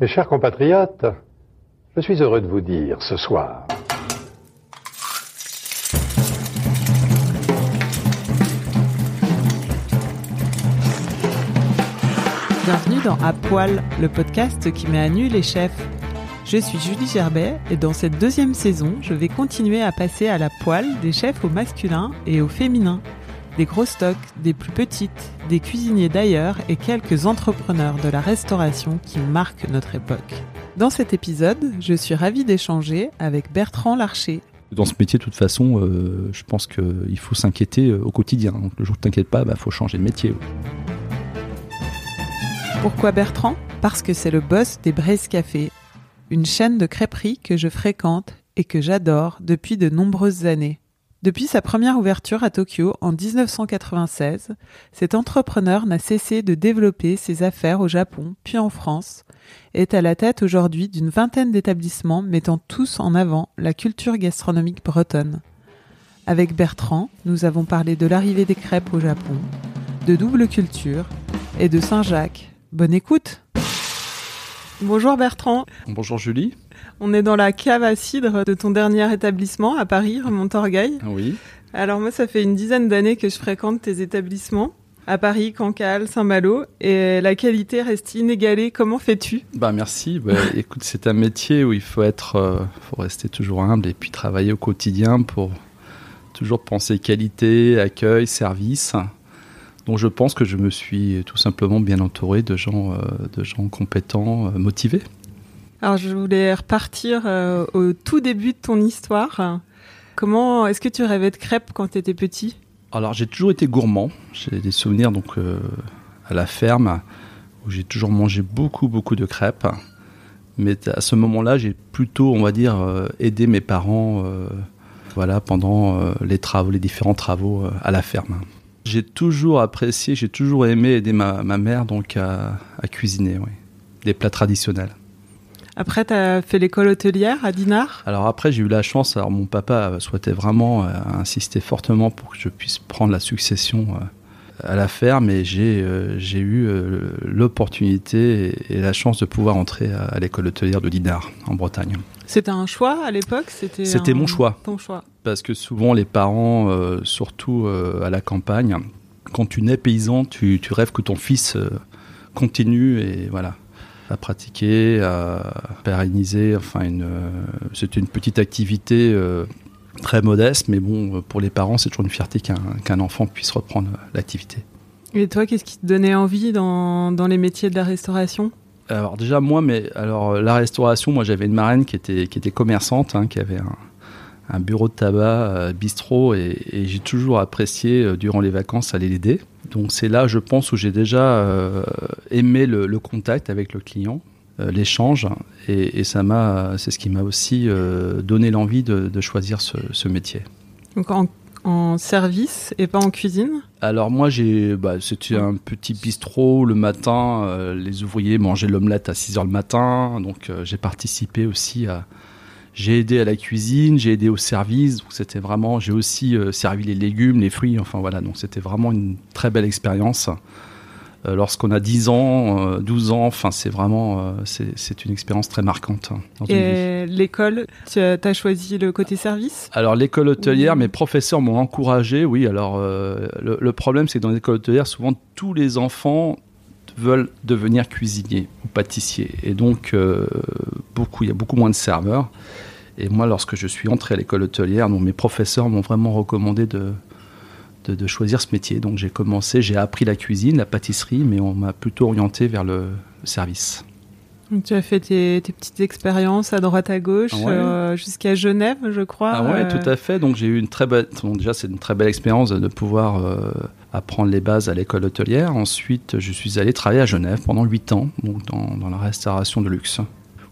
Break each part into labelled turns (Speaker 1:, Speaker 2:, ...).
Speaker 1: Mes chers compatriotes, je suis heureux de vous dire ce soir
Speaker 2: Bienvenue dans À Poil, le podcast qui met à nu les chefs. Je suis Julie Gerbet et dans cette deuxième saison, je vais continuer à passer à la poêle des chefs au masculin et au féminin, des gros stocks, des plus petites, des cuisiniers d'ailleurs et quelques entrepreneurs de la restauration qui marquent notre époque. Dans cet épisode, je suis ravie d'échanger avec Bertrand Larcher.
Speaker 3: Dans ce métier, de toute façon, euh, je pense qu'il faut s'inquiéter euh, au quotidien. Donc, le jour où tu t'inquiètes pas, il bah, faut changer de métier.
Speaker 2: Pourquoi Bertrand? Parce que c'est le boss des Braise Café, une chaîne de crêperies que je fréquente et que j'adore depuis de nombreuses années. Depuis sa première ouverture à Tokyo en 1996, cet entrepreneur n'a cessé de développer ses affaires au Japon puis en France, et est à la tête aujourd'hui d'une vingtaine d'établissements mettant tous en avant la culture gastronomique bretonne. Avec Bertrand, nous avons parlé de l'arrivée des crêpes au Japon, de double culture et de Saint-Jacques, Bonne écoute. Bonjour Bertrand.
Speaker 3: Bonjour Julie.
Speaker 2: On est dans la cave à cidre de ton dernier établissement à Paris, Montorgueil.
Speaker 3: Oui.
Speaker 2: Alors moi, ça fait une dizaine d'années que je fréquente tes établissements à Paris, Cancale, Saint-Malo, et la qualité reste inégalée. Comment fais-tu?
Speaker 3: Bah merci. Bah, écoute, c'est un métier où il faut être, euh, faut rester toujours humble et puis travailler au quotidien pour toujours penser qualité, accueil, service. Donc je pense que je me suis tout simplement bien entouré de gens, euh, de gens compétents, euh, motivés.
Speaker 2: Alors je voulais repartir euh, au tout début de ton histoire. Comment est-ce que tu rêvais de crêpes quand tu étais petit?
Speaker 3: Alors j'ai toujours été gourmand. J'ai des souvenirs donc à la ferme où j'ai toujours mangé beaucoup beaucoup de crêpes. Mais à ce moment-là, j'ai plutôt, on va dire, aidé mes parents, voilà, pendant les travaux, les différents travaux à la ferme. J'ai toujours apprécié, j'ai toujours aimé aider ma, mère donc à, cuisiner, oui. Des plats traditionnels.
Speaker 2: Après, tu as fait l'école hôtelière à Dinard?
Speaker 3: Alors après, j'ai eu la chance, alors mon papa souhaitait vraiment euh, insister fortement pour que je puisse prendre la succession euh, à la ferme et j'ai euh, eu l'opportunité et, la chance de pouvoir entrer à, l'école hôtelière de Dinard, en Bretagne.
Speaker 2: C'était un choix à l'époque?
Speaker 3: C'était mon choix.
Speaker 2: Ton choix
Speaker 3: parce que souvent les parents, surtout à la campagne, quand tu nais paysan, tu, rêves que ton fils continue et voilà à pratiquer, à pérenniser. Enfin, une, c'était une petite activité très modeste, mais bon, pour les parents, c'est toujours une fierté qu'un, enfant puisse reprendre l'activité.
Speaker 2: Et toi, qu'est-ce qui te donnait envie dans, dans les métiers de la restauration?
Speaker 3: Alors déjà moi, mais alors la restauration, moi j'avais une marraine qui était qui était commerçante, hein, qui avait un, un bureau de tabac, euh, bistrot, et, j'ai toujours apprécié euh, durant les vacances aller l'aider. Donc c'est là, je pense, où j'ai déjà euh, aimé le, contact avec le client, l'échange, et, ça m'a, c'est ce qui m'a aussi donné l'envie de, choisir ce, métier.
Speaker 2: Donc en, service et pas en cuisine?
Speaker 3: Alors moi, j'ai, bah, c'était un petit bistrot le matin. les ouvriers mangeaient l'omelette à 6 h le matin, donc j'ai participé aussi à j'ai aidé à la cuisine, j'ai aidé au service. C'était vraiment, j'ai aussi euh, servi les légumes, les fruits. Enfin voilà, donc c'était vraiment une très belle expérience. Euh, lorsqu'on a 10 ans, 12 euh, ans, enfin c'est vraiment, c'est une expérience très marquante.
Speaker 2: Hein, Et l'école, tu as, choisi le côté service?
Speaker 3: Alors l'école hôtelière, mes professeurs m'ont encouragé. Oui, alors le, le, problème c'est que dans l'école hôtelière, souvent tous les enfants veulent devenir cuisiniers ou pâtissiers. Et donc, beaucoup, il y a beaucoup moins de serveurs. Et moi, lorsque je suis entré à l'école hôtelière, mes professeurs m'ont vraiment recommandé de, de, choisir ce métier. Donc j'ai commencé, j'ai appris la cuisine, la pâtisserie, mais on m'a plutôt orienté vers le service.
Speaker 2: Donc, tu as fait tes, petites expériences à droite à gauche ah euh, jusqu'à Genève, je crois.
Speaker 3: Ah ouais,
Speaker 2: euh.
Speaker 3: tout à fait. Donc j'ai eu une très belle. déjà, c'est une très belle expérience de pouvoir euh, apprendre les bases à l'école hôtelière. Ensuite, je suis allé travailler à Genève pendant 8 ans, dans, la restauration de luxe.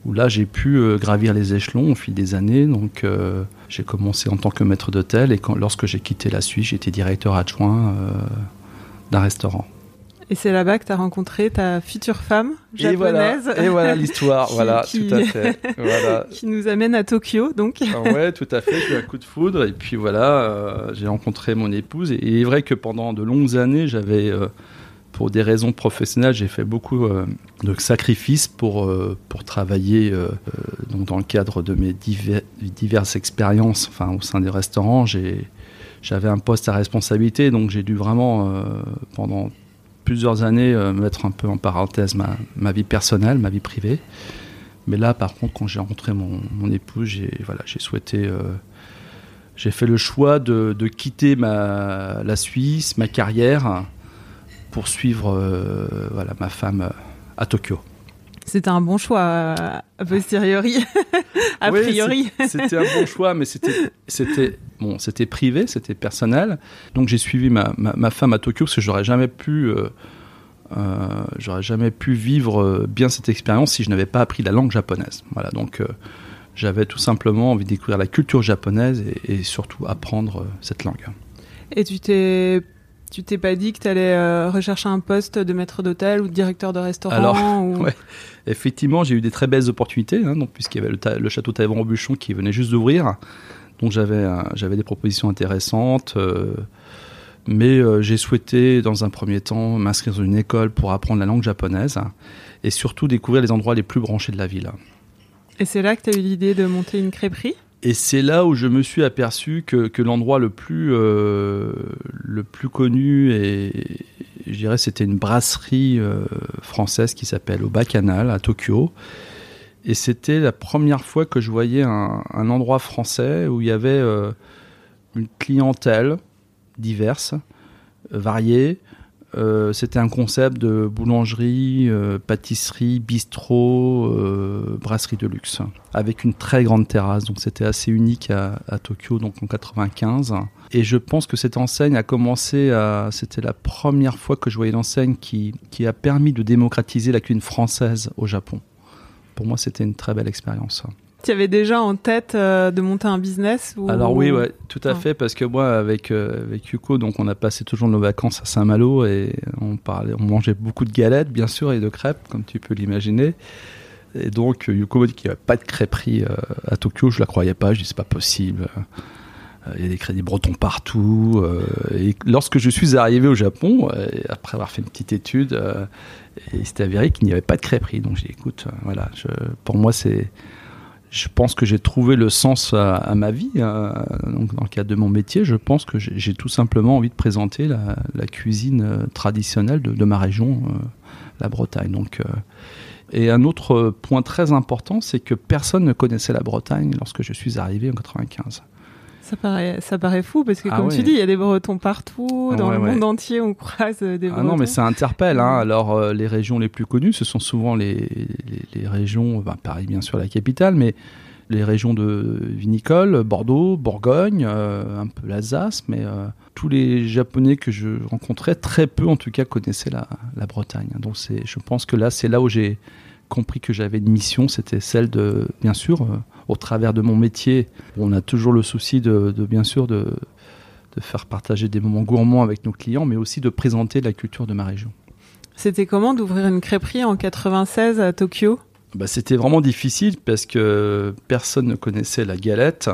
Speaker 3: Où là, j'ai pu euh, gravir les échelons au fil des années. Donc, euh, j'ai commencé en tant que maître d'hôtel et lorsque j'ai quitté la Suisse, j'étais directeur adjoint euh, d'un restaurant.
Speaker 2: Et c'est là-bas que tu as rencontré ta future femme japonaise.
Speaker 3: Et voilà, l'histoire, voilà,
Speaker 2: qui-
Speaker 3: tout à fait. Voilà.
Speaker 2: qui nous amène à Tokyo, donc.
Speaker 3: Ah ouais, tout à fait, j'ai eu un coup de foudre. Et puis voilà, euh, j'ai rencontré mon épouse. Et il est vrai que pendant de longues années, j'avais, euh, pour des raisons professionnelles, j'ai fait beaucoup euh, de sacrifices pour, pour travailler donc dans le cadre de mes diver- diverses expériences enfin, au sein des restaurants. J'ai, j'avais un poste à responsabilité, donc j'ai dû vraiment, pendant plusieurs années, euh, mettre un peu en parenthèse ma, ma vie personnelle, ma vie privée. Mais là, par contre, quand j'ai rencontré mon, mon épouse, j'ai voilà, souhaité, euh, j'ai fait le choix de, de quitter ma, la Suisse, ma carrière, pour suivre euh, voilà, ma femme à Tokyo.
Speaker 2: C'était un bon choix, a posteriori. a
Speaker 3: Oui,
Speaker 2: priori.
Speaker 3: C'était un bon choix, mais c'était, bon, c'était privé, c'était personnel. Donc j'ai suivi ma, ma, ma femme à Tokyo parce que j'aurais jamais pu, euh, euh, j'aurais jamais pu vivre euh, bien cette expérience si je n'avais pas appris la langue japonaise. Voilà, donc euh, j'avais tout simplement envie de découvrir la culture japonaise et, et surtout apprendre cette langue.
Speaker 2: Et tu t'es. Tu t'es pas dit que tu allais rechercher un poste de maître d'hôtel ou de directeur de restaurant
Speaker 3: Alors,
Speaker 2: ou...
Speaker 3: ouais. Effectivement, j'ai eu des très belles opportunités, hein, donc, puisqu'il y avait le, château Taïwan-Robuchon qui venait juste d'ouvrir. Donc j'avais euh, j'avais des propositions intéressantes. euh, mais euh, j'ai souhaité, dans un premier temps, m'inscrire dans une école pour apprendre la langue japonaise et surtout découvrir les endroits les plus branchés de la ville.
Speaker 2: Et c'est là que tu as eu l'idée de monter une crêperie?
Speaker 3: Et c'est là où je me suis aperçu que, que l'endroit le plus euh, le plus connu et je dirais c'était une brasserie euh, française qui s'appelle au Bacchanal à Tokyo. Et c'était la première fois que je voyais un, un endroit français où il y avait euh, une clientèle diverse, variée. Euh, c'était un concept de boulangerie, euh, pâtisserie, bistrot, euh, brasserie de luxe, avec une très grande terrasse. Donc c'était assez unique à, Tokyo, donc en 95. Et je pense que cette enseigne a commencé à. C'était la première fois que je voyais l'enseigne qui, qui a permis de démocratiser la cuisine française au Japon. Pour moi, c'était une très belle expérience.
Speaker 2: Tu avais déjà en tête euh, de monter un business ou...
Speaker 3: Alors oui, ouais, tout à
Speaker 2: Ah.
Speaker 3: fait, parce que moi, avec euh, avec Yuko, donc on a passé toujours nos vacances à Saint-Malo et on parlait, on mangeait beaucoup de galettes, bien sûr, et de crêpes, comme tu peux l'imaginer. Et donc euh, Yuko m'a dit qu'il n'y avait pas de crêperie euh, à Tokyo. Je la croyais pas. Je dis c'est pas possible. Euh, Il y a des crédits bretons partout. euh, et lorsque je suis arrivé au Japon, euh, après avoir fait une petite étude, euh, il s'est avéré qu'il n'y avait pas de crêperie. Donc j'ai dit, écoute, euh, voilà, je, pour moi c'est je pense que j'ai trouvé le sens à, ma vie. euh, donc dans le cadre de mon métier, je pense que j'ai tout simplement envie de présenter la, cuisine euh, traditionnelle de, ma région, euh, la Bretagne. Donc, et un autre point très important, c'est que personne ne connaissait la Bretagne lorsque je suis arrivé en 95.
Speaker 2: Ça paraît, ça paraît fou parce que
Speaker 3: Ah
Speaker 2: comme
Speaker 3: ouais.
Speaker 2: tu dis, il y a des Bretons partout, dans
Speaker 3: Ouais,
Speaker 2: le
Speaker 3: ouais.
Speaker 2: monde entier, on croise euh, des
Speaker 3: Ah
Speaker 2: Bretons.
Speaker 3: non, mais ça interpelle. Hein. Alors, euh, les régions les plus connues, ce sont souvent les, les, les régions, ben, Paris bien sûr la capitale, mais les régions de vinicole, Bordeaux, Bourgogne, euh, un peu l'Alsace, mais euh, tous les Japonais que je rencontrais, très peu en tout cas connaissaient la, la Bretagne. Donc, je pense que là, c'est là où j'ai compris que j'avais une mission, c'était celle de, bien sûr, euh, au travers de mon métier, on a toujours le souci de, de bien sûr, de, de faire partager des moments gourmands avec nos clients, mais aussi de présenter la culture de ma région.
Speaker 2: C'était comment d'ouvrir une crêperie en 96 à Tokyo?
Speaker 3: Bah, C'était vraiment difficile parce que personne ne connaissait la galette,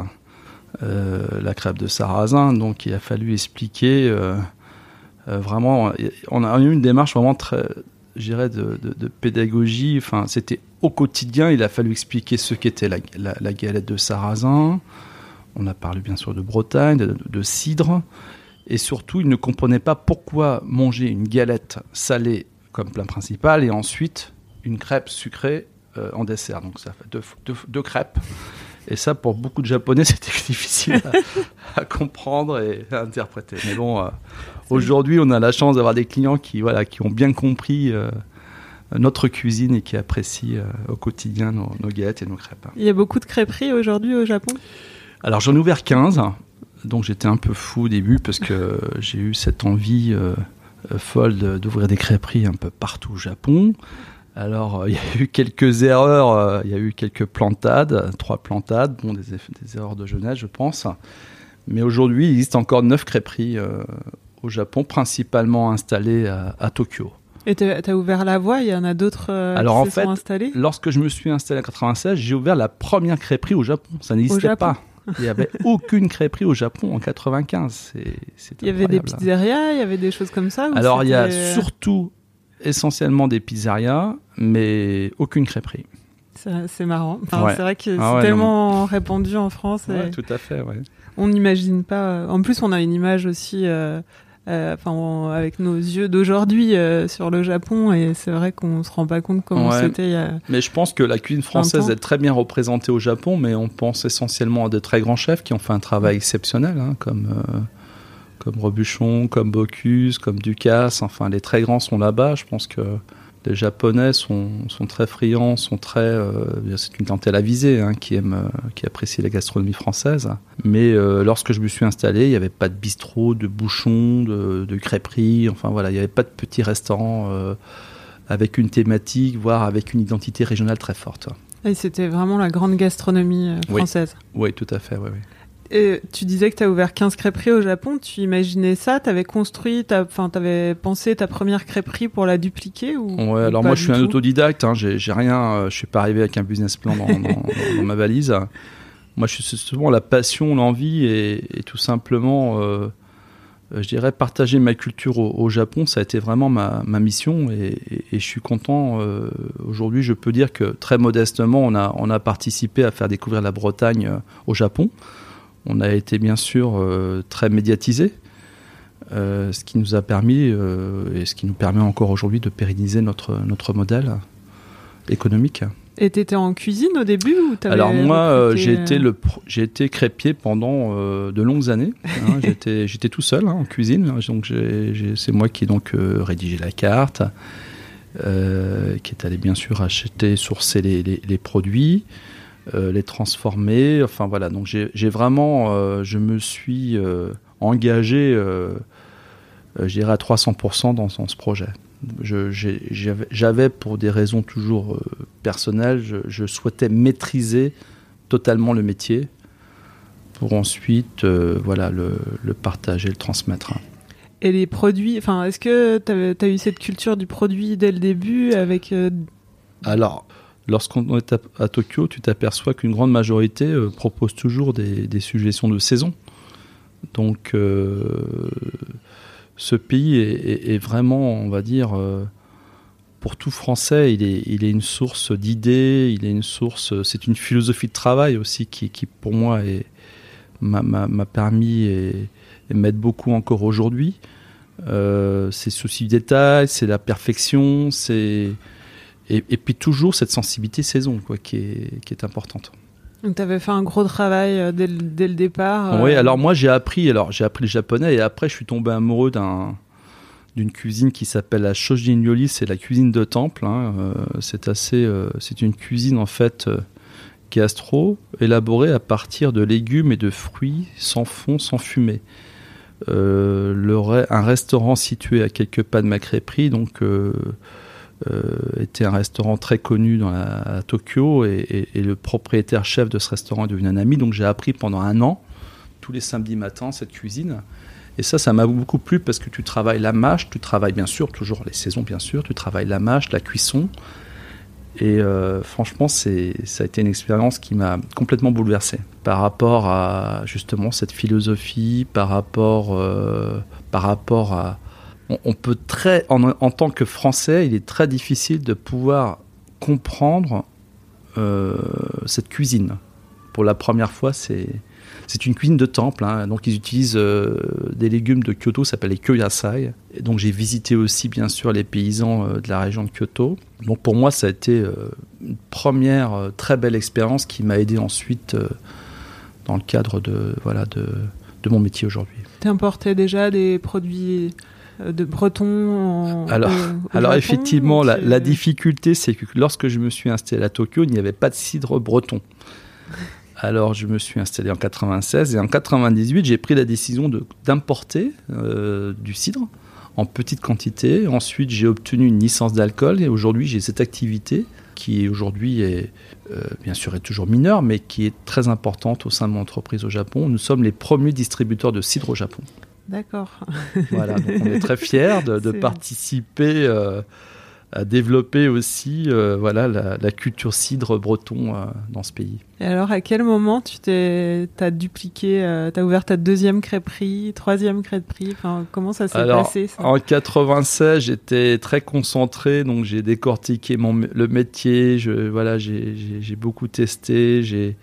Speaker 3: euh, la crêpe de sarrasin, donc il a fallu expliquer euh, euh, vraiment. On a eu une démarche vraiment très, je dirais, de, de- pédagogie. Enfin, c'était au quotidien, il a fallu expliquer ce qu'était la, galette de sarrasin. On a parlé bien sûr de Bretagne, de, cidre. Et surtout, il ne comprenait pas pourquoi manger une galette salée comme plat principal et ensuite une crêpe sucrée euh, en dessert. Donc ça fait deux crêpes. Et ça, pour beaucoup de Japonais, c'était difficile à, à comprendre et à interpréter. Mais bon, euh, aujourd'hui, on a la chance d'avoir des clients qui, voilà, qui ont bien compris euh, notre cuisine et qui apprécient euh, au quotidien nos, nos galettes et nos crêpes.
Speaker 2: Il y a beaucoup de crêperies aujourd'hui au Japon?
Speaker 3: Alors j'en ai ouvert 15. Donc j'étais un peu fou au début parce que j'ai eu cette envie folle d'ouvrir des crêperies un peu partout au Japon. Alors il y a eu quelques erreurs, il y a eu quelques plantades, trois plantades, bon, des, des erreurs de jeunesse je pense. Mais aujourd'hui il existe encore neuf crêperies au Japon, principalement installées à, à Tokyo.
Speaker 2: Et tu as ouvert la voie, il y en a d'autres euh, Alors en fait,
Speaker 3: lorsque je me suis installé en 96, j'ai ouvert la première crêperie au Japon. Ça n'existait pas. Il n'y avait aucune crêperie au Japon en 95.
Speaker 2: Il y avait des pizzerias, il y avait des choses comme ça
Speaker 3: Alors il y a surtout essentiellement des pizzerias, mais aucune crêperie.
Speaker 2: C'est marrant. C'est vrai que ah c'est tellement répandu en France.
Speaker 3: Ouais, tout à fait. Ouais.
Speaker 2: On n'imagine pas. En plus, on a une image aussi. Euh, euh, enfin avec nos yeux d'aujourd'hui euh, sur le Japon et c'est vrai qu'on se rend pas compte comment c'était il y a
Speaker 3: mais je pense que la cuisine française est très bien représentée au Japon mais on pense essentiellement à de très grands chefs qui ont fait un travail exceptionnel hein, comme euh, comme Robuchon comme Bocuse comme Ducasse enfin les très grands sont là-bas je pense que les Japonais sont, sont, très friands, sont très. Euh, c'est une clientèle avisée hein, qui aime, euh, qui apprécie la gastronomie française. Mais euh, lorsque je me suis installé, il n'y avait pas de bistrot, de bouchon, de, de crêperie. Enfin voilà, il n'y avait pas de petits restaurants avec une thématique, voire avec une identité régionale très forte.
Speaker 2: Et c'était vraiment la grande gastronomie française.
Speaker 3: Oui, tout à fait. Oui, oui
Speaker 2: tu disais que tu as ouvert 15 crêperies au Japon. Tu imaginais ça? Tu avais construit, enfin, tu avais pensé ta première crêperie pour la dupliquer ou,
Speaker 3: Ouais, alors moi je suis un autodidacte. Hein, j'ai rien, euh, je suis pas arrivé avec un business plan dans, ma valise. Moi, je suis souvent la passion, l'envie et, tout simplement, euh, je dirais, partager ma culture au, Japon. Ça a été vraiment ma, mission et, je suis content. Euh, aujourd'hui, je peux dire que très modestement, on a, on a participé à faire découvrir la Bretagne au Japon. On a été bien sûr euh, très médiatisé, euh, ce qui nous a permis euh, et ce qui nous permet encore aujourd'hui de pérenniser notre, notre modèle économique.
Speaker 2: Et tu étais en cuisine au début ou
Speaker 3: Alors moi, j'ai été, le j'ai été crépier pendant de longues années. Hein. j'étais, j'étais tout seul hein, en cuisine, donc c'est moi qui ai donc rédigé la carte, qui est allé bien sûr acheter, sourcer les, les produits. Euh, les transformer. Enfin voilà, donc j'ai vraiment, euh, je me suis euh, engagé, je dirais à 300% dans, ce projet. J'avais pour des raisons toujours personnelles, je, souhaitais maîtriser totalement le métier pour ensuite voilà, le, le partager, le transmettre.
Speaker 2: Et les produits, enfin, est-ce que tu as, eu cette culture du produit dès le début avec
Speaker 3: Alors, Lorsqu'on est à, Tokyo, tu t'aperçois qu'une grande majorité euh, propose toujours des, suggestions de saison. Donc, euh, ce pays est, vraiment, on va dire, euh, pour tout Français, il est, une source d'idées, il est une source, c'est une philosophie de travail aussi qui, pour moi, m'a permis et, m'aide beaucoup encore aujourd'hui. c'est souci du détail, c'est la perfection, c'est et, puis toujours cette sensibilité saison quoi, qui, est, qui est importante.
Speaker 2: Donc tu avais fait un gros travail euh, dès, le, départ.
Speaker 3: Oui, euh, alors moi j'ai appris, alors j'ai appris le japonais et après je suis tombé amoureux d'un d'une cuisine qui s'appelle la Shojin Yoli, c'est la cuisine de temple. Hein. Euh, c'est assez, c'est une cuisine en fait gastro élaborée à partir de légumes et de fruits sans fond, sans fumée. Le, un restaurant situé à quelques pas de ma crêperie, donc était un restaurant très connu dans à Tokyo et, le propriétaire chef de ce restaurant est devenu un ami. Donc j'ai appris pendant un an, tous les samedis matins, cette cuisine. Et ça, ça m'a beaucoup plu parce que tu travailles la mâche, tu travailles bien sûr, toujours les saisons bien sûr, tu travailles la mâche, la cuisson. Et euh, franchement, ça a été une expérience qui m'a complètement bouleversé par rapport à justement cette philosophie, par rapport, euh, par rapport à, on, peut très, en, tant que Français, il est très difficile de pouvoir comprendre euh, cette cuisine. Pour la première fois, c'est c'est une cuisine de temple, hein. donc ils utilisent euh, des légumes de Kyoto, ça s'appelle les kyoyasai. Et donc j'ai visité aussi bien sûr les paysans euh, de la région de Kyoto. Donc pour moi ça a été une première très belle expérience qui m'a aidé ensuite dans le cadre de, voilà, de, de mon métier aujourd'hui.
Speaker 2: Tu importais déjà des produits de breton
Speaker 3: Alors, alors effectivement, la, difficulté, c'est que lorsque je me suis installé à Tokyo, il n'y avait pas de cidre breton. Alors je me suis installé en 96 et en 98 j'ai pris la décision d'importer du cidre en petite quantité. Ensuite j'ai obtenu une licence d'alcool et aujourd'hui j'ai cette activité qui aujourd'hui est bien sûr est toujours mineure mais qui est très importante au sein de mon entreprise au Japon. Nous sommes les premiers distributeurs de cidre au Japon.
Speaker 2: D'accord.
Speaker 3: voilà, donc on est très fiers de, participer euh, à développer aussi euh, voilà, la, culture cidre breton euh, dans ce pays.
Speaker 2: Et alors, à quel moment tu t'es, as dupliqué, tu as ouvert ta deuxième crêperie, troisième crêperie? Enfin, Comment ça s'est passé ça?
Speaker 3: En 96, j'étais très concentré, donc j'ai décortiqué mon, le métier, je, voilà, j'ai, j'ai beaucoup testé, j'ai,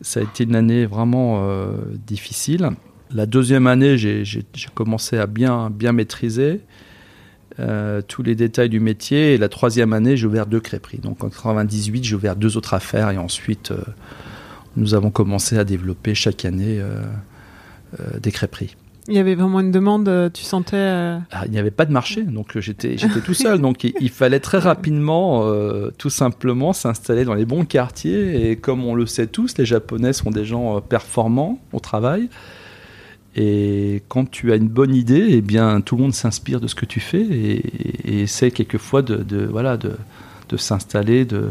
Speaker 3: ça a été une année vraiment difficile. La deuxième année, j'ai commencé à bien, bien maîtriser euh, tous les détails du métier. Et la troisième année, j'ai ouvert deux crêperies. Donc en 98, j'ai ouvert deux autres affaires. Et ensuite, euh, nous avons commencé à développer chaque année euh, des crêperies.
Speaker 2: Il y avait vraiment une demande, tu sentais
Speaker 3: ah, Il n'y avait pas de marché, donc j'étais tout seul. donc il, fallait très rapidement, tout simplement, s'installer dans les bons quartiers. Et comme on le sait tous, les Japonais sont des gens performants au travail. Et quand tu as une bonne idée, eh bien, tout le monde s'inspire de ce que tu fais et, essaie quelquefois de, voilà, de, s'installer, de,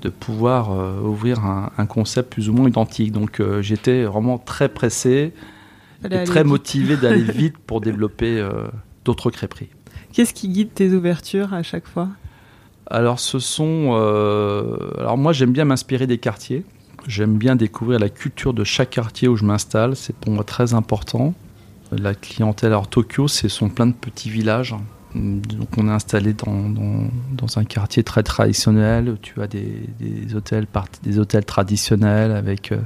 Speaker 3: de pouvoir euh, ouvrir un, concept plus ou moins identique. Donc euh, j'étais vraiment très pressé et très motivé d'aller vite pour développer euh, d'autres crêperies.
Speaker 2: Qu'est-ce qui guide tes ouvertures à chaque fois?
Speaker 3: Alors ce sont... alors moi j'aime bien m'inspirer des quartiers. J'aime bien découvrir la culture de chaque quartier où je m'installe, c'est pour moi très important. La clientèle, alors Tokyo, ce sont plein de petits villages. Donc on est installé dans, dans, un quartier très traditionnel. Tu as des, des, hôtels, des hôtels traditionnels avec euh,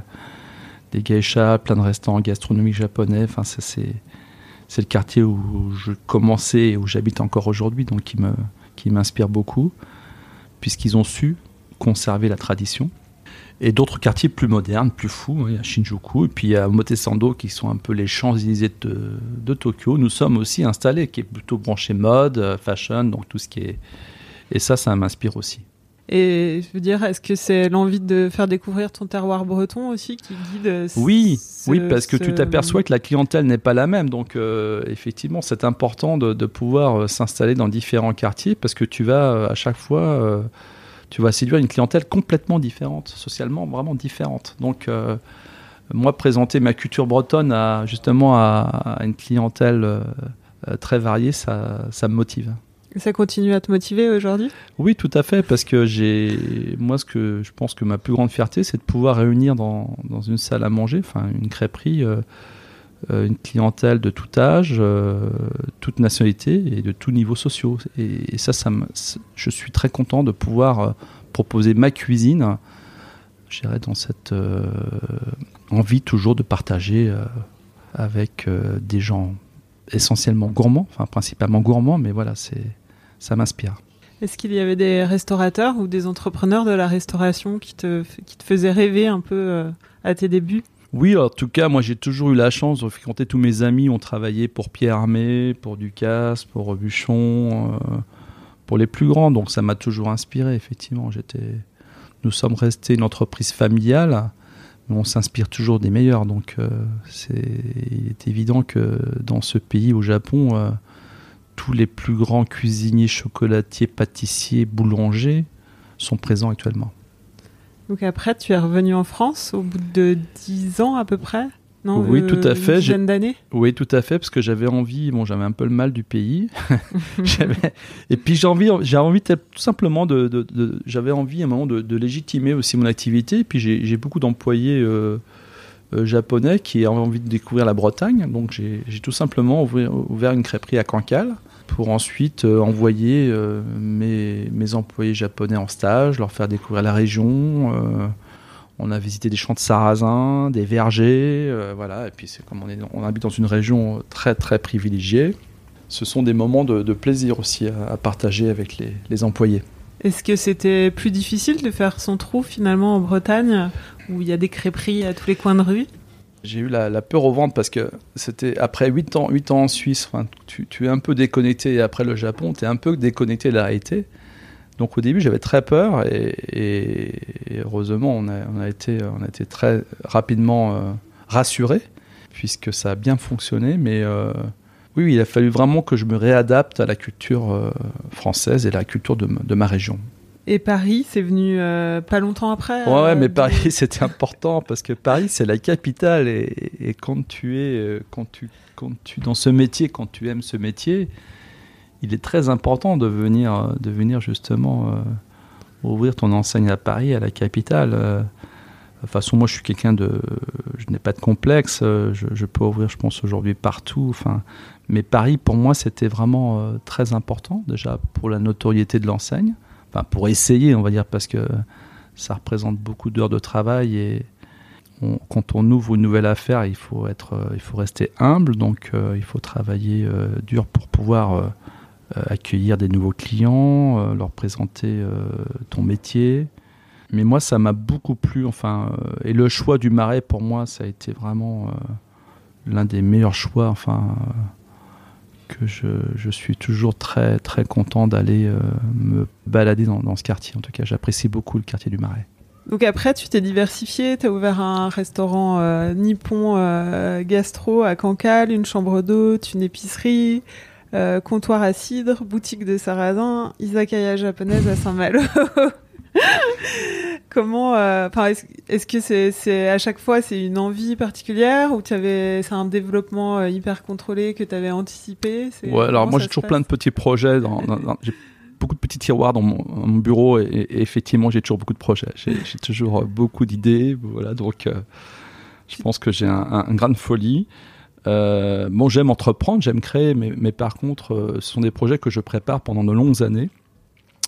Speaker 3: des geishas, plein de restaurants gastronomiques japonais. Enfin, c'est, c'est le quartier où je commençais et où j'habite encore aujourd'hui, donc qui, me, qui m'inspire beaucoup, puisqu'ils ont su conserver la tradition et d'autres quartiers plus modernes, plus fous, à Shinjuku, et puis à Motesando, qui sont un peu les Champs-Élysées de, Tokyo. Nous sommes aussi installés, qui est plutôt branché mode, euh, fashion, donc tout ce qui est. Et ça, ça m'inspire aussi.
Speaker 2: Et je veux dire, est-ce que c'est l'envie de faire découvrir ton terroir breton aussi qui guide euh,
Speaker 3: Oui, oui, parce que tu t'aperçois que la clientèle n'est pas la même. Donc, euh, effectivement, c'est important de, de pouvoir s'installer dans différents quartiers parce que tu vas à chaque fois tu vas séduire une clientèle complètement différente, socialement vraiment différente. Donc, euh, moi, présenter ma culture bretonne à, justement à, une clientèle euh, euh, très variée, ça, ça me motive.
Speaker 2: ça continue à te motiver aujourd'hui?
Speaker 3: Oui, tout à fait, parce que j'ai, moi, ce que je pense que ma plus grande fierté, c'est de pouvoir réunir dans, dans, une salle à manger, enfin une crêperie, une clientèle de tout âge, euh, toute nationalité et de tout niveau sociaux. Et, ça, ça je suis très content de pouvoir euh, proposer ma cuisine, je dirais, dans cette envie toujours de partager avec des gens essentiellement gourmands, enfin principalement gourmands, mais voilà, c'est ça m'inspire.
Speaker 2: Est-ce qu'il y avait des restaurateurs ou des entrepreneurs de la restauration qui te, qui te faisaient rêver un peu à tes débuts?
Speaker 3: Oui, en tout cas, moi j'ai toujours eu la chance de fréquenter tous mes amis ont travaillé pour Pierre Armé, pour Ducasse, pour Robuchon, euh, pour les plus grands. Donc ça m'a toujours inspiré, effectivement. J'étais, nous sommes restés une entreprise familiale, mais on s'inspire toujours des meilleurs. Donc euh, c'est, il évident que dans ce pays, au Japon, euh, tous les plus grands cuisiniers, chocolatiers, pâtissiers, boulangers sont présents actuellement.
Speaker 2: Donc après, tu es revenu en France au bout de 10 ans à peu près
Speaker 3: non, oui,
Speaker 2: euh,
Speaker 3: tout à fait.
Speaker 2: Une d'années?
Speaker 3: Oui, tout à fait, parce que j'avais envie, bon, j'avais un peu le mal du pays. et puis j'ai envie, j'ai envie tout simplement de, de, j'avais envie à un moment de, légitimer aussi mon activité. Et puis j'ai beaucoup d'employés euh, euh, japonais qui ont envie de découvrir la Bretagne. Donc j'ai tout simplement ouvert, ouvert, une crêperie à Cancale pour ensuite euh, envoyer euh, mes, employés japonais en stage, leur faire découvrir la région. Euh, on a visité des champs de sarrasin, des vergers, voilà. Et puis c'est comme on, habite dans une région très très privilégiée. Ce sont des moments de, plaisir aussi à, partager avec les, les employés.
Speaker 2: Est-ce que c'était plus difficile de faire son trou finalement en Bretagne, où il y a des crêperies à tous les coins de rue?
Speaker 3: J'ai eu la, peur au ventre parce que c'était après 8 ans, 8 ans en Suisse, tu, es un peu déconnecté et après le Japon, tu es un peu déconnecté de la réalité. Donc au début, j'avais très peur et, heureusement, on a, été, on a été très rapidement euh, rassuré puisque ça a bien fonctionné. Mais euh, oui, il a fallu vraiment que je me réadapte à la culture euh, française et la culture de ma région.
Speaker 2: Et Paris, c'est venu pas longtemps après
Speaker 3: Ouais, mais Paris, c'était important parce que Paris, c'est la capitale et, et, quand tu es, quand tu, quand tu dans ce métier, quand tu aimes ce métier, il est très important de venir, de venir justement euh, ouvrir ton enseigne à Paris, à la capitale. Euh, de toute façon, moi, je suis quelqu'un de, je n'ai pas de complexe. Euh, je, peux ouvrir, je pense, aujourd'hui partout. Enfin, mais Paris, pour moi, c'était vraiment très important déjà pour la notoriété de l'enseigne. Pour essayer, on va dire, parce que ça représente beaucoup d'heures de travail et quand on ouvre une nouvelle affaire, il faut être, il faut rester humble. Donc, il faut travailler dur pour pouvoir euh, accueillir des nouveaux clients, euh, leur présenter euh, ton métier. Mais moi, ça m'a beaucoup plu. Enfin, et le choix du Marais, pour moi, ça a été vraiment l'un des meilleurs choix. Enfin, que je, je, suis toujours très très content d'aller me balader dans, dans, ce quartier. En tout cas, j'apprécie beaucoup le quartier du Marais.
Speaker 2: Donc après, tu t'es diversifié, tu as ouvert un restaurant nippon gastro à Cancale, une chambre d'hôte, une épicerie, euh, comptoir à cidre, boutique de sarrasin, izakaya japonaise à Saint-Malo. Comment, euh, est-ce que c'est à chaque fois c'est une envie particulière ou c'est un développement euh, hyper contrôlé que tu avais anticipé
Speaker 3: Ouais, alors moi j'ai toujours plein de petits projets, dans, j'ai beaucoup de petits tiroirs dans mon, bureau et, effectivement j'ai toujours beaucoup de projets, j'ai toujours beaucoup d'idées, voilà donc je pense que j'ai un, un, grain de folie. Euh, bon, j'aime entreprendre, j'aime créer, mais, mais, par contre, euh, ce sont des projets que je prépare pendant de longues années.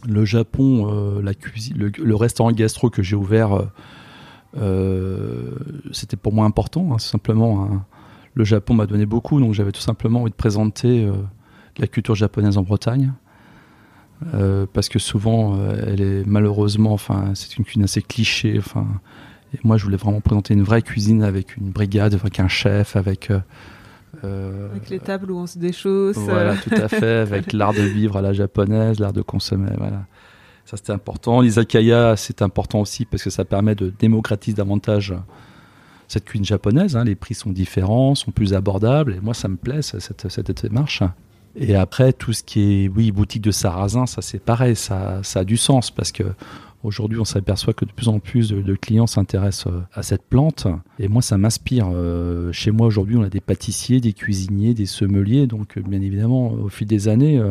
Speaker 3: Le Japon, euh, la cuisine, le, restaurant gastro que j'ai ouvert, c'était pour moi important. Hein, simplement, hein. le Japon m'a donné beaucoup, donc j'avais tout simplement envie de présenter la culture japonaise en Bretagne. parce que souvent, elle est malheureusement, enfin, c'est une cuisine assez cliché. Enfin, et moi, je voulais vraiment présenter une vraie cuisine avec une brigade, avec un chef, avec. Euh,
Speaker 2: euh avec les tables où on se déchausse.
Speaker 3: Voilà, tout à fait, avec l'art de vivre à la japonaise, l'art de consommer, voilà. Ça, c'était important. L'izakaya, c'est important aussi parce que ça permet de démocratiser davantage cette cuisine japonaise. Hein. Les prix sont différents, sont plus abordables. Et moi, ça me plaît, cette, cette démarche. Et après, tout ce qui est, oui, boutique de sarrasin, ça c'est pareil, ça, ça a du sens parce que Aujourd'hui, on s'aperçoit que de plus en plus de, clients s'intéressent euh, à cette plante. Et moi, ça m'inspire. Euh, chez moi, aujourd'hui, on a des pâtissiers, des cuisiniers, des sommeliers. Donc, euh, bien évidemment, au fil des années,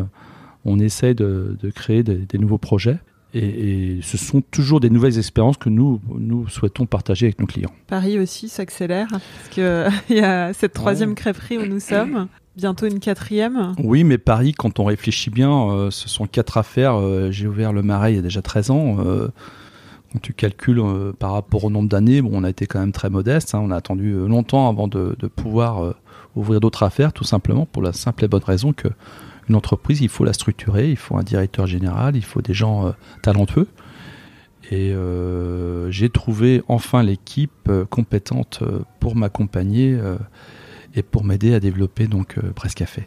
Speaker 3: on essaie de, créer des, nouveaux projets. Et, ce sont toujours des nouvelles expériences que nous, nous souhaitons partager avec nos clients.
Speaker 2: Paris aussi s'accélère, parce qu'il y a cette troisième crêperie où nous sommes bientôt une quatrième.
Speaker 3: Oui, mais Paris, quand on réfléchit bien, euh, ce sont quatre affaires. Euh, j'ai ouvert le Marais il y a déjà 13 ans. Euh, quand tu calcules par rapport au nombre d'années, bon, on a été quand même très modeste. Hein. on a attendu longtemps avant de, pouvoir ouvrir d'autres affaires, tout simplement pour la simple et bonne raison que une entreprise, il faut la structurer, il faut un directeur général, il faut des gens talentueux. Et j'ai trouvé enfin l'équipe compétente pour m'accompagner et pour m'aider à développer donc euh, Café.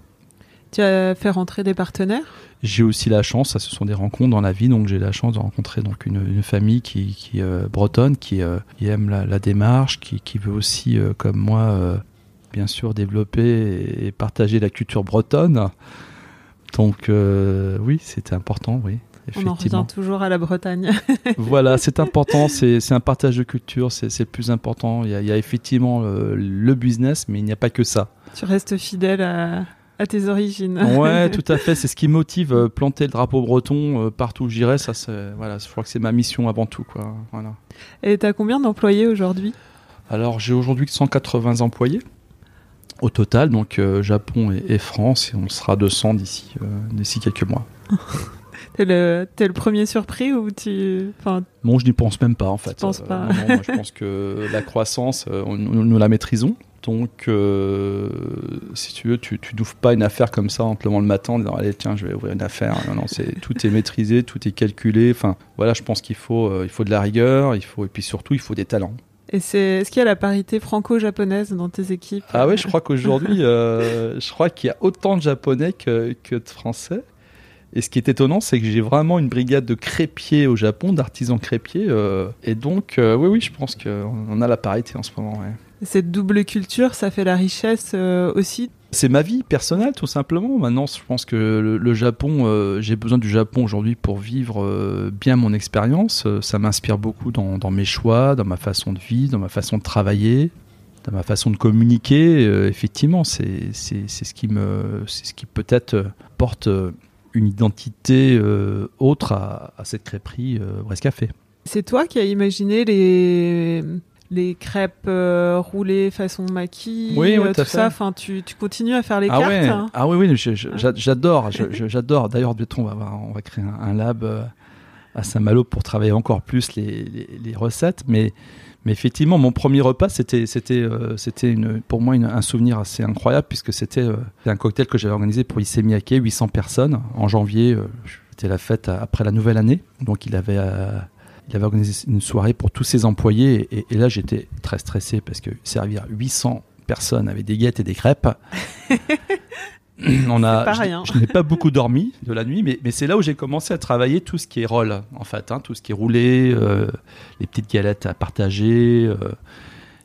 Speaker 2: Tu as fait rentrer des partenaires?
Speaker 3: J'ai aussi la chance, ça ce sont des rencontres dans la vie, donc j'ai la chance de rencontrer donc une, famille qui, qui euh, bretonne, qui, euh, aime la, démarche, qui, qui, veut aussi, euh, comme moi, bien sûr, développer et partager la culture bretonne. Donc oui, c'était important, oui.
Speaker 2: On en revient toujours à la Bretagne.
Speaker 3: voilà, c'est important, c'est un partage de culture, c'est le plus important. Il y a, effectivement le, business, mais il n'y a pas que ça.
Speaker 2: Tu restes fidèle à, tes origines.
Speaker 3: ouais, tout à fait. C'est ce qui motive euh, planter le drapeau breton euh, partout où j'irai. Ça, voilà, je crois que c'est ma mission avant tout, quoi. Voilà.
Speaker 2: Et tu as combien d'employés aujourd'hui?
Speaker 3: Alors, j'ai aujourd'hui 180 employés au total, donc euh, Japon et, France, et on sera 200 d'ici d'ici quelques mois.
Speaker 2: T'es le, es le premier surpris ou tu. Enfin,
Speaker 3: bon, je n'y pense même pas en fait.
Speaker 2: Je pense pas?
Speaker 3: Euh, je pense que la croissance, euh, nous, la maîtrisons. Donc, euh, si tu veux, tu, tu n'ouvres pas une affaire comme ça en te levant le matin en disant Allez, tiens, je vais ouvrir une affaire. Non, non, c'est, tout est maîtrisé, tout est calculé. Enfin, voilà, je pense qu'il faut, il faut de la rigueur, il faut, et puis surtout, il faut des talents.
Speaker 2: Et c'est, est-ce qu'il y a la parité franco-japonaise dans tes équipes?
Speaker 3: Ah oui, je crois qu'aujourd'hui, je crois qu'il y a autant de japonais que, que de français. Et ce qui est étonnant, c'est que j'ai vraiment une brigade de crépiers au Japon, d'artisans crépiers. euh, et donc, euh, oui, oui, je pense qu'on a la parité en ce moment. ouais.
Speaker 2: Cette double culture, ça fait la richesse euh, aussi.
Speaker 3: C'est ma vie personnelle, tout simplement. Maintenant, je pense que le, Japon, euh, j'ai besoin du Japon aujourd'hui pour vivre euh, bien mon expérience. Euh, ça m'inspire beaucoup dans, mes choix, dans ma façon de vivre, dans ma façon de travailler, dans ma façon de communiquer. Effectivement, c'est ce qui me, c'est ce qui peut-être porte une identité autre à, à cette crêperie Brest.
Speaker 2: C'est toi qui as imaginé les les crêpes euh, roulées façon maquis,
Speaker 3: Oui, oui,
Speaker 2: euh,
Speaker 3: tout
Speaker 2: ça. Enfin, tu, tu continues à faire les
Speaker 3: ah
Speaker 2: cartes.
Speaker 3: ouais,
Speaker 2: hein
Speaker 3: ah oui, oui, j'a- j'adore, j'adore. D'ailleurs, bientôt on va, on va créer un, un lab euh, à Saint-Malo pour travailler encore plus les, les- les recettes. Mais, mais effectivement, mon premier repas, c'était, c'était, euh, c'était une, pour moi une- un souvenir assez incroyable puisque c'était un cocktail que j'avais organisé pour Issey Miyake, 800 personnes en janvier. C'était la fête après la nouvelle année, donc il avait. Il avait organisé une soirée pour tous ses employés et, et là j'étais très stressé parce que servir 800 personnes avec des guettes et des crêpes, on a,
Speaker 2: pas
Speaker 3: je,
Speaker 2: rien.
Speaker 3: je n'ai pas beaucoup dormi de la nuit, mais, mais c'est là où j'ai commencé à travailler tout ce qui est roll, en fait, hein, tout ce qui est roulé, euh, les petites galettes à partager, euh,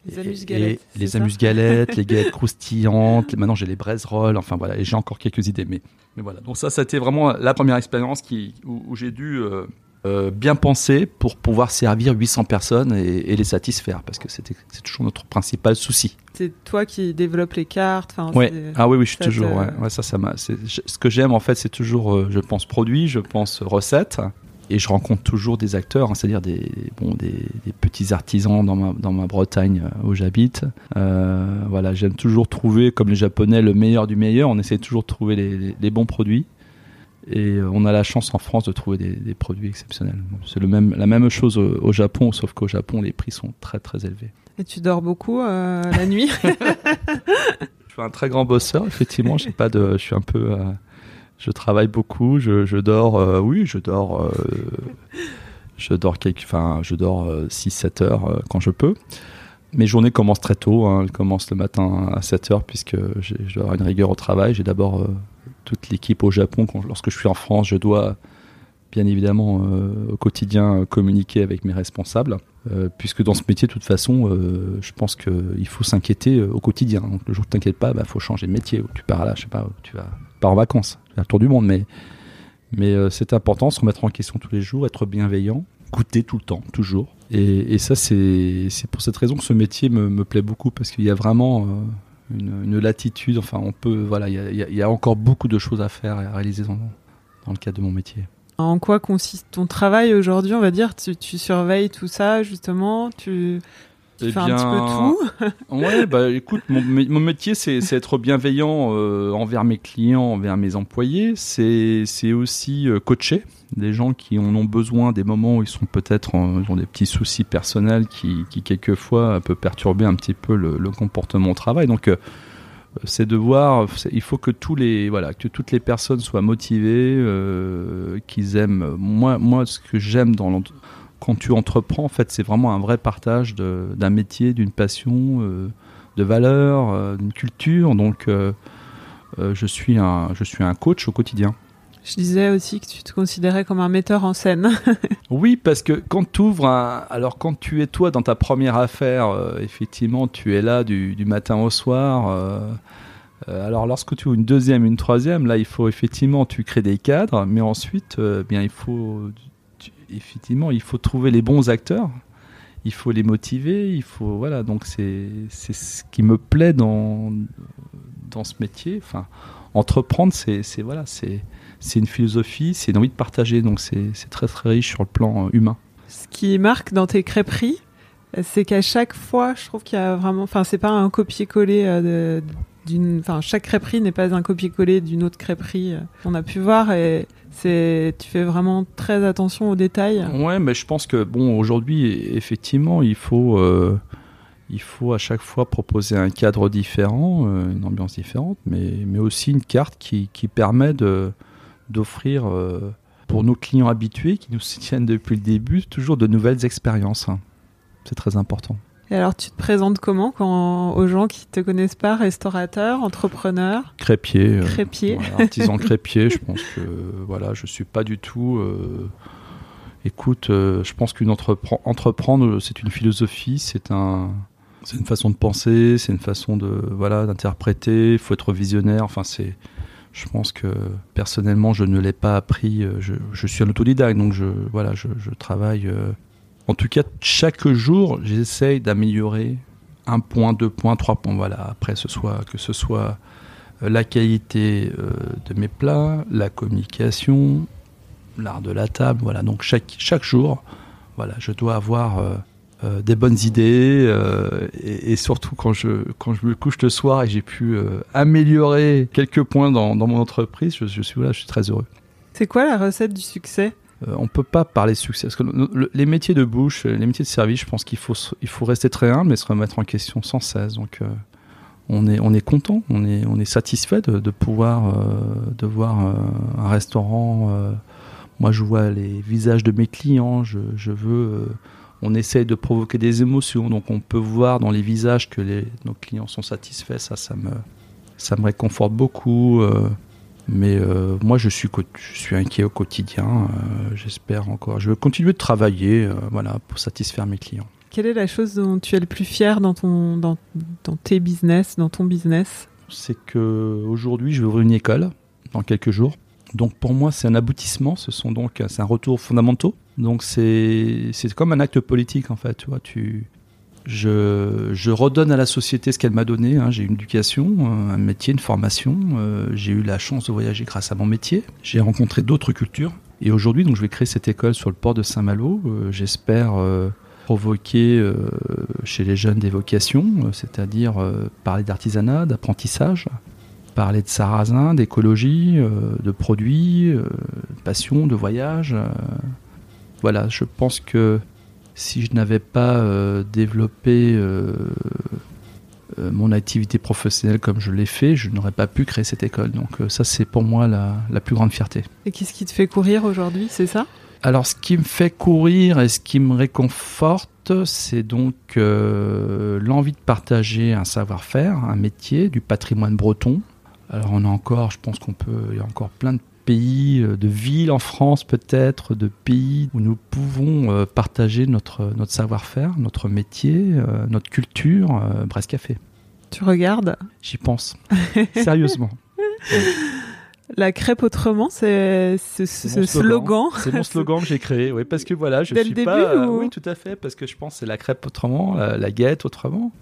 Speaker 2: Les
Speaker 3: et-
Speaker 2: amuse-galettes,
Speaker 3: les amuse-galettes, les galettes croustillantes. les- Maintenant, j'ai les braise rolls. Enfin voilà, et j'ai encore quelques idées, mais, mais voilà. Donc ça, c'était vraiment la première expérience qui où, où j'ai dû euh, euh, bien penser pour pouvoir servir 800 personnes et, et les satisfaire, parce que c'est toujours notre principal souci.
Speaker 2: C'est toi qui développes les cartes.
Speaker 3: Ouais. Ah oui, oui, je suis toujours.
Speaker 2: te-
Speaker 3: Ouais, ouais, ça, ça Ce que j'aime en fait, c'est toujours, euh, je pense produit, je pense recette, et je rencontre toujours des acteurs, hein, c'est-à-dire des, bon, des, des petits artisans dans ma dans ma Bretagne euh, où j'habite. Euh, voilà, j'aime toujours trouver, comme les Japonais, le meilleur du meilleur. On essaie toujours de trouver les, les- les bons produits. Et euh, on a la chance en France de trouver des, des produits exceptionnels. C'est le même, la même chose au, au Japon, sauf qu'au Japon, les prix sont très très élevés.
Speaker 2: Et tu dors beaucoup euh, la nuit?
Speaker 3: Je suis un très grand bosseur, effectivement. J'ai pas de, je suis un peu, euh, je travaille beaucoup. Je, je dors, euh, oui, je dors, je dors quelques, enfin, je dors 6-7 heures quand je peux. Mes journées commencent très tôt. Hein. Elles commencent le matin à 7 heures puisque je dois avoir une rigueur au travail. J'ai d'abord toute l'équipe au Japon. Lorsque je suis en France, je dois bien évidemment euh, au quotidien euh, communiquer avec mes responsables. Euh, puisque dans ce métier, de toute façon, je pense qu'il faut s'inquiéter au quotidien. Donc, le jour où tu t'inquiètes pas, il bah, faut changer de métier. Ou tu pars là, je sais pas, tu vas pas en vacances, tu vas tour du monde. Mais, mais c'est important, se remettre en question tous les jours, être bienveillant, goûter tout le temps, toujours. Et, ça, c'est pour cette raison que ce métier me, plaît beaucoup, parce qu'il y a vraiment une, latitude. Enfin, on peut, voilà, il y a, encore beaucoup de choses à faire et à réaliser dans, dans le cadre de mon métier.
Speaker 2: en quoi consiste ton travail aujourd'hui On va dire, tu, tu surveilles tout ça justement? Tu
Speaker 3: Eh
Speaker 2: fais un petit peu tout.
Speaker 3: Ouais, bah écoute, mon, mé- mon métier, c'est être bienveillant euh, envers mes clients, envers mes employés. C'est c'est aussi euh, coacher des gens qui en ont besoin des moments où ils sont peut-être ont des petits soucis personnels qui, qui quelquefois peuvent perturber un petit peu le, le comportement au travail. Donc euh, c'est de voir, il faut que tous les voilà, que toutes les personnes soient motivées, euh, qu'ils aiment. Moi, moi, ce que j'aime dans l'ent- quand tu entreprends, en fait, c'est vraiment un vrai partage d'un métier, d'une passion, euh, de valeurs, euh, d'une culture. Donc, euh, je suis un, je suis un coach au quotidien.
Speaker 2: Je disais aussi que tu te considérais comme un metteur en scène.
Speaker 3: Oui, parce que quand tu ouvres un... Alors, quand tu es toi dans ta première affaire, effectivement, tu es là du, du matin au soir. alors, lorsque tu ouvres une deuxième, une troisième, là, il faut effectivement, tu crées des cadres, mais ensuite, euh, bien, il faut... effectivement, il faut trouver les bons acteurs. Il faut les motiver, il faut... Voilà, donc c'est c'est ce qui me plaît dans, dans ce métier. Enfin, entreprendre, c'est voilà, c'est c'est une philosophie, c'est une envie de partager, donc c'est très très riche sur le plan euh, humain.
Speaker 2: Ce qui marque dans tes crêperies, c'est qu'à chaque fois, je trouve qu'il y a vraiment, enfin, c'est pas un copier-coller euh, d'une, enfin, chaque crêperie n'est pas un copier-coller d'une autre crêperie. euh, qu'on a pu voir et tu fais vraiment très attention aux détails.
Speaker 3: Ouais, mais je pense que bon, aujourd'hui, effectivement, il faut euh, il faut à chaque fois proposer un cadre différent, euh, une ambiance différente, mais mais aussi une carte qui qui permet de d'offrir euh, pour nos clients habitués qui nous soutiennent depuis le début toujours de nouvelles expériences. hein. C'est très important.
Speaker 2: Et alors, tu te présentes comment quand aux gens qui te connaissent pas, restaurateur, entrepreneur,
Speaker 3: Crépier. euh,
Speaker 2: crépier
Speaker 3: voilà, artisan crépier, je pense que voilà, je suis pas du tout. euh, écoute, euh, je pense qu'une entrepre- entreprendre, c'est une philosophie, c'est un, c'est une façon de penser, c'est une façon de voilà d'interpréter. Il faut être visionnaire. Enfin, c'est. Je pense que personnellement, je ne l'ai pas appris. Je, je suis un autodidacte, donc je voilà, je, je travaille. En tout cas, chaque jour, j'essaye d'améliorer un point, deux points, trois points. Voilà. Après, ce que ce soit euh, la qualité euh, de mes plats, la communication, l'art de la table. Voilà. Donc chaque chaque jour, voilà, je dois avoir euh, des bonnes idées et, surtout quand je quand je me couche le soir et j'ai pu améliorer quelques points dans, dans mon entreprise, je, suis je suis très heureux.
Speaker 2: C'est quoi la recette du succès?
Speaker 3: Euh, on peut pas parler de succès les métiers de bouche, euh, les métiers de service, je pense qu'il faut il faut rester très humble et se remettre en question sans cesse. Donc euh, on est on est content, on est on est satisfait de, de pouvoir de voir un restaurant. moi, je vois les visages de mes clients. Je, je veux. on essaye de provoquer des émotions, donc on peut voir dans les visages que nos clients sont satisfaits. Ça, ça me ça me réconforte beaucoup. Mais euh, moi, je suis, je suis inquiet au quotidien. euh, J'espère encore. Je veux continuer de travailler, euh, voilà, pour satisfaire mes clients.
Speaker 2: Quelle est la chose dont tu es le plus fier dans ton dans, dans tes business, dans ton business?
Speaker 3: C'est que aujourd'hui, je vais ouvrir une école dans quelques jours. Donc pour moi, c'est un aboutissement. Ce sont donc c'est un retour fondamentaux. Donc c'est c'est comme un acte politique en fait. Tu vois, tu je, redonne à la société ce qu'elle m'a donné. hein. J'ai une éducation, euh, un métier, une formation. euh, J'ai eu la chance de voyager grâce à mon métier. J'ai rencontré d'autres cultures. Et aujourd'hui, donc, je vais créer cette école sur le port de Saint-Malo. Euh, J'espère provoquer chez les jeunes des vocations, c'est-à-dire parler d'artisanat, d'apprentissage, parler de sarrasin, d'écologie, de produits, de passion, de voyage. voilà, je pense que si je n'avais pas euh, développé euh, euh, mon activité professionnelle comme je l'ai fait, je n'aurais pas pu créer cette école. Donc ça, c'est pour moi la, la plus grande fierté.
Speaker 2: Et qu'est-ce qui te fait courir aujourd'hui, c'est ça?
Speaker 3: Alors, ce qui me fait courir et ce qui me réconforte, c'est donc euh, l'envie de partager un savoir-faire, un métier, du patrimoine breton. Alors, on a encore, je pense qu'on peut, il y a encore plein de pays, euh, de villes en France peut-être, de pays où nous pouvons euh, partager notre, notre savoir-faire, notre métier, euh, notre culture, Brest Café.
Speaker 2: Tu regardes
Speaker 3: J'y pense. Sérieusement.
Speaker 2: La crêpe autrement, c'est ce, slogan.
Speaker 3: C'est mon slogan que j'ai créé, oui, parce que voilà, je
Speaker 2: Dès le
Speaker 3: suis
Speaker 2: début,
Speaker 3: pas.
Speaker 2: ou-
Speaker 3: Oui, tout à fait, parce que je pense que c'est la crêpe autrement, la, la guette autrement.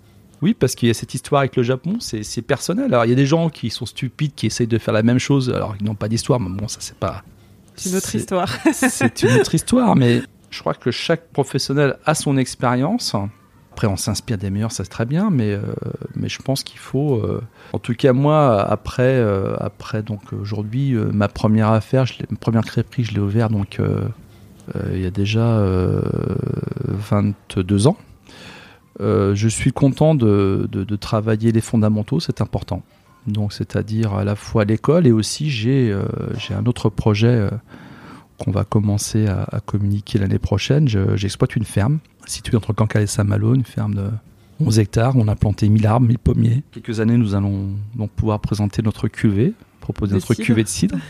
Speaker 3: Oui, parce qu'il y a cette histoire avec le Japon, c'est personnel. Alors, il y a des gens qui sont stupides, qui essayent de faire la même chose, alors ils n'ont pas d'histoire, mais bon, ça, c'est pas.
Speaker 2: C'est une autre histoire.
Speaker 3: C'est une autre histoire, mais je crois que chaque professionnel a son expérience. Après, on s'inspire des meilleurs, ça c'est très bien, mais, euh, mais je pense qu'il faut. euh, en tout cas, moi, après, euh, après donc aujourd'hui, ma première affaire, je ma première crêperie, je l'ai ouverte donc il y a déjà euh, 22 ans. Euh, je suis content de, de- de travailler les fondamentaux, c'est important. Donc, c'est-à-dire à la fois l'école et aussi j'ai euh, un autre projet euh, qu'on va commencer à, à communiquer l'année prochaine. Je- J'exploite une ferme située entre Cancale et Saint-Malo, une ferme de 11 hectares. On a planté 1000 arbres, 1000 pommiers. Quelques années, nous allons donc pouvoir présenter notre cuvée, proposer
Speaker 2: De
Speaker 3: notre
Speaker 2: cidre.
Speaker 3: cuvée de cidre.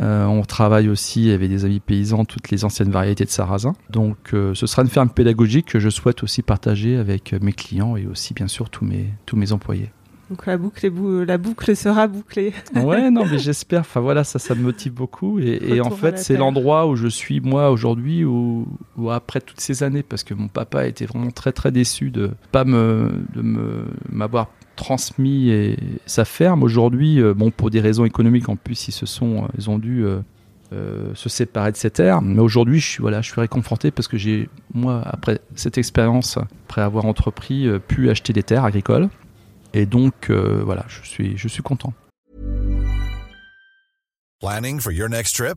Speaker 3: Euh, on travaille aussi avec des amis paysans toutes les anciennes variétés de sarrasin. Donc euh, ce sera une ferme pédagogique que je souhaite aussi partager avec mes clients et aussi bien sûr tous mes, tous mes employés.
Speaker 2: Donc la boucle, bou- la boucle sera bouclée.
Speaker 3: Ouais, non, mais j'espère. Enfin voilà, ça, ça me motive beaucoup. Et, et en fait, c'est l'endroit où je suis moi aujourd'hui, ou après toutes ces années, parce que mon papa était vraiment très très déçu de pas me de me m'avoir transmis et sa ferme. Aujourd'hui, euh, bon, pour des raisons économiques en plus, ils se sont, euh, ils ont dû euh, se séparer de ces terres. Mais aujourd'hui, je suis voilà, je suis réconforté parce que j'ai moi après cette expérience, après avoir entrepris, pu acheter des terres agricoles. Et donc voilà, je suis je suis content.
Speaker 4: Planning for your next trip?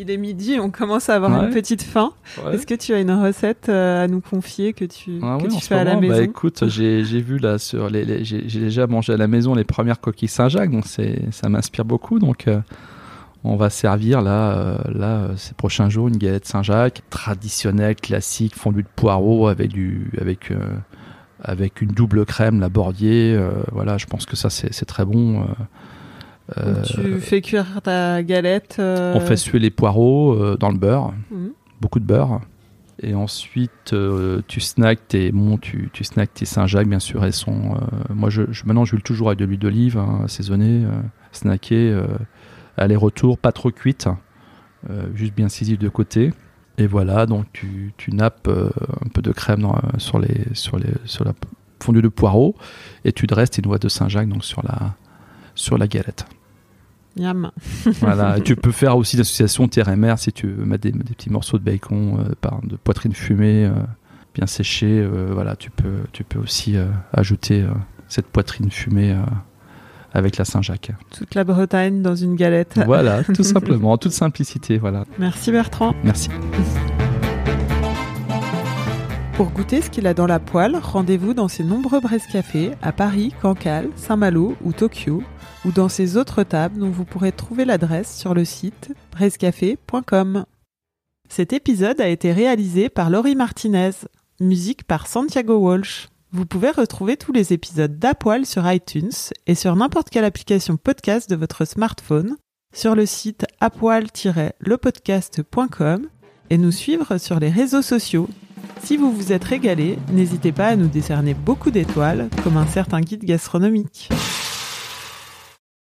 Speaker 2: Il est midi, on commence à avoir
Speaker 3: Ouais.
Speaker 2: une petite faim.
Speaker 3: Ouais.
Speaker 2: Est-ce que tu as une recette euh, à nous confier que tu,
Speaker 3: Ah
Speaker 2: que
Speaker 3: oui,
Speaker 2: tu
Speaker 3: en ce
Speaker 2: fais à la
Speaker 3: moment,
Speaker 2: maison
Speaker 3: Bah écoute, j'ai vu là sur les, les- j'ai déjà mangé à la maison les premières coquilles Saint-Jacques, donc ça m'inspire beaucoup. Donc euh, on va servir là, euh, là ces prochains jours une galette Saint-Jacques traditionnelle, classique, fondue de poireaux avec du avec avec une double crème, la Bordier. voilà, je pense que ça c'est très bon. Euh,
Speaker 2: Donc, Tu fais cuire ta galette. euh,
Speaker 3: on fait suer les poireaux euh, dans le beurre,
Speaker 2: Mhm.
Speaker 3: beaucoup de beurre. Et ensuite, euh, tu snacks tes, bon, tu, tu snacks tes Saint-Jacques, bien sûr. Elles sont, euh, moi, je, je- maintenant, je huile toujours avec de l'huile d'olive, hein, assaisonnée, euh, snackée, aller-retour, pas trop cuite, juste bien saisie de côté. Et voilà, donc tu, tu nappes un peu de crème dans- sur, les, sur, les, sur la fondue de poireaux et tu dresses tes noix de Saint-Jacques donc sur la, sur la galette.
Speaker 2: Miam.
Speaker 3: Voilà, tu peux faire aussi l'association terre et mer si tu veux mettre des, des petits morceaux de bacon, euh, de poitrine fumée, euh, bien séchée. euh, voilà, tu peux, tu peux aussi ajouter cette poitrine fumée avec la Saint-Jacques.
Speaker 2: Toute la Bretagne dans une galette.
Speaker 3: Voilà, tout simplement, en toute simplicité. Voilà,
Speaker 2: Merci Bertrand.
Speaker 3: merci.
Speaker 2: Pour goûter ce qu'il a dans la poêle, rendez-vous dans ses nombreux Cafés à Paris, Cancale, Saint-Malo ou Tokyo, ou dans ses autres tables dont vous pourrez trouver l'adresse sur le site brescafé.com. Cet épisode a été réalisé par Laurie Martinez, musique par Santiago Walsh. Vous pouvez retrouver tous les épisodes d'Apoil sur iTunes et sur n'importe quelle application podcast de votre smartphone, sur le site apoil-lepodcast.com et nous suivre sur les réseaux sociaux si vous vous êtes régalé, n'hésitez pas à nous décerner beaucoup d'étoiles, comme un certain guide gastronomique.